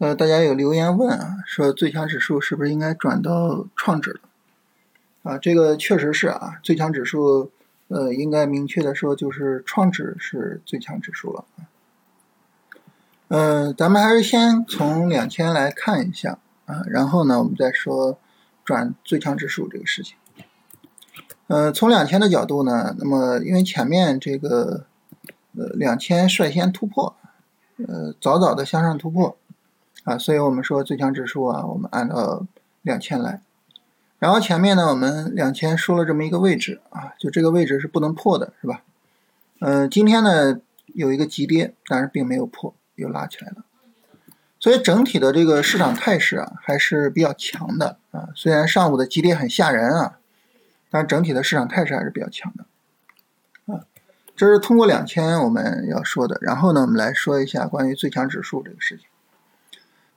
呃，大家有留言问啊，说最强指数是不是应该转到创指了？啊，这个确实是啊，最强指数，呃，应该明确的说就是创指是最强指数了。嗯，咱们还是先从两千来看一下啊，然后呢，我们再说转最强指数这个事情。呃，从两千的角度呢，那么因为前面这个呃两千率先突破，呃早早的向上突破啊，所以我们说最强指数啊，我们按照两千来。然后前面呢，我们两千说了这么一个位置啊，就这个位置是不能破的，是吧？呃，今天呢有一个急跌，但是并没有破，又拉起来了。所以整体的这个市场态势啊，还是比较强的啊。虽然上午的急跌很吓人啊。但是整体的市场态势还是比较强的，啊，这是通过两千我们要说的。然后呢，我们来说一下关于最强指数这个事情。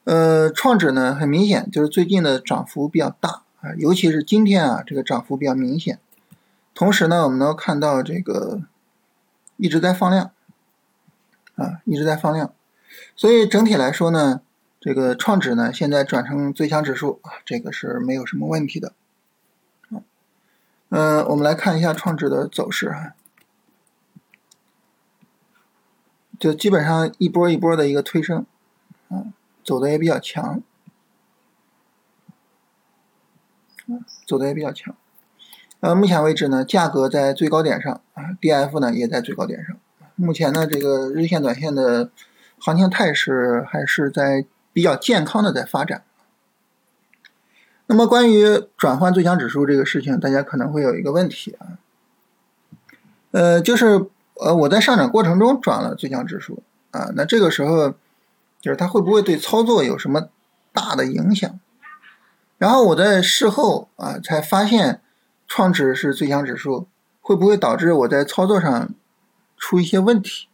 呃，创指呢，很明显就是最近的涨幅比较大啊，尤其是今天啊，这个涨幅比较明显。同时呢，我们能看到这个一直在放量，啊，一直在放量。所以整体来说呢，这个创指呢，现在转成最强指数啊，这个是没有什么问题的。嗯，我们来看一下创指的走势哈，就基本上一波一波的一个推升，走的也比较强，走的也比较强。呃，目前为止呢，价格在最高点上啊，D F 呢也在最高点上。目前呢，这个日线、短线的行情态势还是在比较健康的在发展。那么关于转换最强指数这个事情，大家可能会有一个问题啊，呃，就是呃我在上涨过程中转了最强指数啊，那这个时候就是它会不会对操作有什么大的影响？然后我在事后啊才发现创指是最强指数，会不会导致我在操作上出一些问题？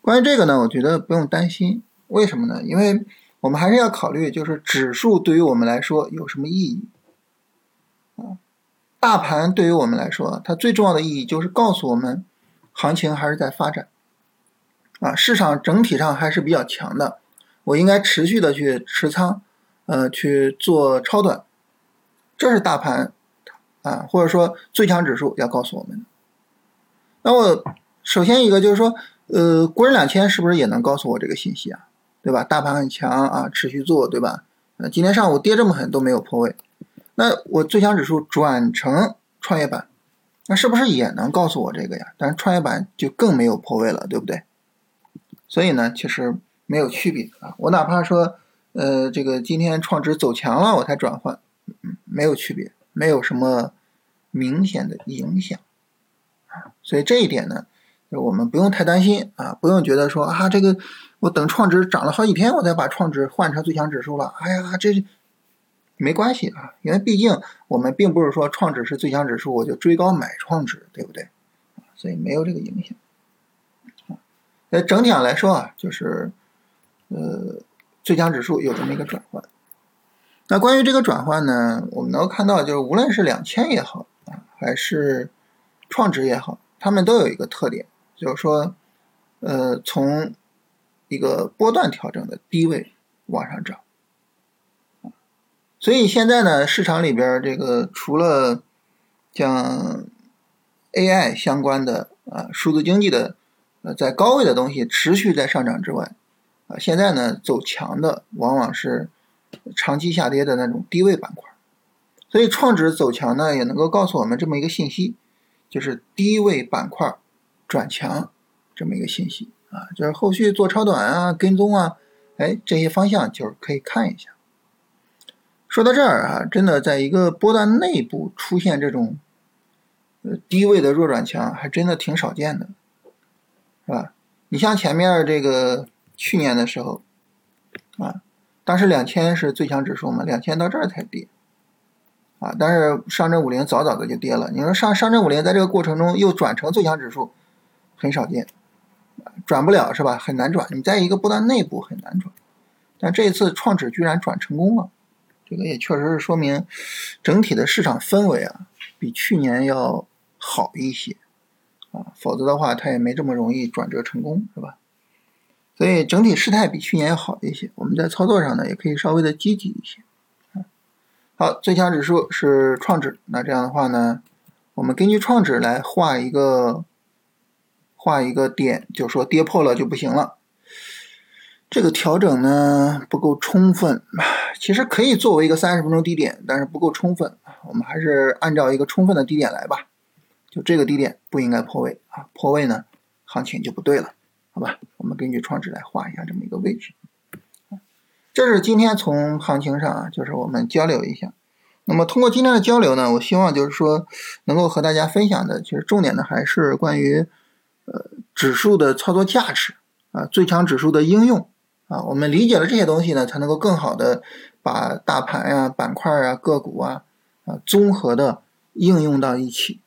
关于这个呢，我觉得不用担心，为什么呢？因为我们还是要考虑，就是指数对于我们来说有什么意义啊？大盘对于我们来说，它最重要的意义就是告诉我们，行情还是在发展啊，市场整体上还是比较强的，我应该持续的去持仓，呃，去做超短，这是大盘啊，或者说最强指数要告诉我们的。那我首先一个就是说，呃，国人两千是不是也能告诉我这个信息啊？对吧？大盘很强啊，持续做，对吧？呃，今天上午跌这么狠都没有破位，那我最强指数转成创业板，那是不是也能告诉我这个呀？但是创业板就更没有破位了，对不对？所以呢，其实没有区别啊。我哪怕说，呃，这个今天创指走强了，我才转换，没有区别，没有什么明显的影响啊。所以这一点呢，我们不用太担心啊，不用觉得说啊这个。我等创指涨了好几天，我才把创指换成最强指数了。哎呀，这没关系啊，因为毕竟我们并不是说创指是最强指数，我就追高买创指，对不对？所以没有这个影响。呃，整体上来说啊，就是呃，最强指数有这么一个转换。那关于这个转换呢，我们能看到，就是无论是两千也好啊，还是创指也好，它们都有一个特点，就是说，呃，从一个波段调整的低位往上涨，所以现在呢，市场里边这个除了像 AI 相关的啊，数字经济的在高位的东西持续在上涨之外，啊，现在呢走强的往往是长期下跌的那种低位板块，所以创指走强呢，也能够告诉我们这么一个信息，就是低位板块转强这么一个信息。啊，就是后续做超短啊、跟踪啊，哎，这些方向就是可以看一下。说到这儿啊，真的在一个波段内部出现这种呃低位的弱转强，还真的挺少见的，是吧？你像前面这个去年的时候啊，当时两千是最强指数嘛，两千到这儿才跌啊，但是上证五零早早的就跌了。你说上上证五零在这个过程中又转成最强指数，很少见。转不了是吧？很难转。你在一个波段内部很难转，但这一次创指居然转成功了，这个也确实是说明整体的市场氛围啊比去年要好一些否则的话它也没这么容易转折成功，是吧？所以整体事态比去年要好一些。我们在操作上呢，也可以稍微的积极一些。好，最强指数是创指，那这样的话呢，我们根据创指来画一个画一个点，就说跌破了就不行了。这个调整呢不够充分，其实可以作为一个三十分钟低点，但是不够充分。我们还是按照一个充分的低点来吧。就这个低点不应该破位啊，破位呢，行情就不对了，好吧？我们根据创指来画一下这么一个位置。这是今天从行情上啊，就是我们交流一下。那么通过今天的交流呢，我希望就是说能够和大家分享的，其实重点的还是关于呃指数的操作价值啊，最强指数的应用啊。我们理解了这些东西呢，才能够更好的把大盘呀、板块啊、个股啊啊综合的应用到一起。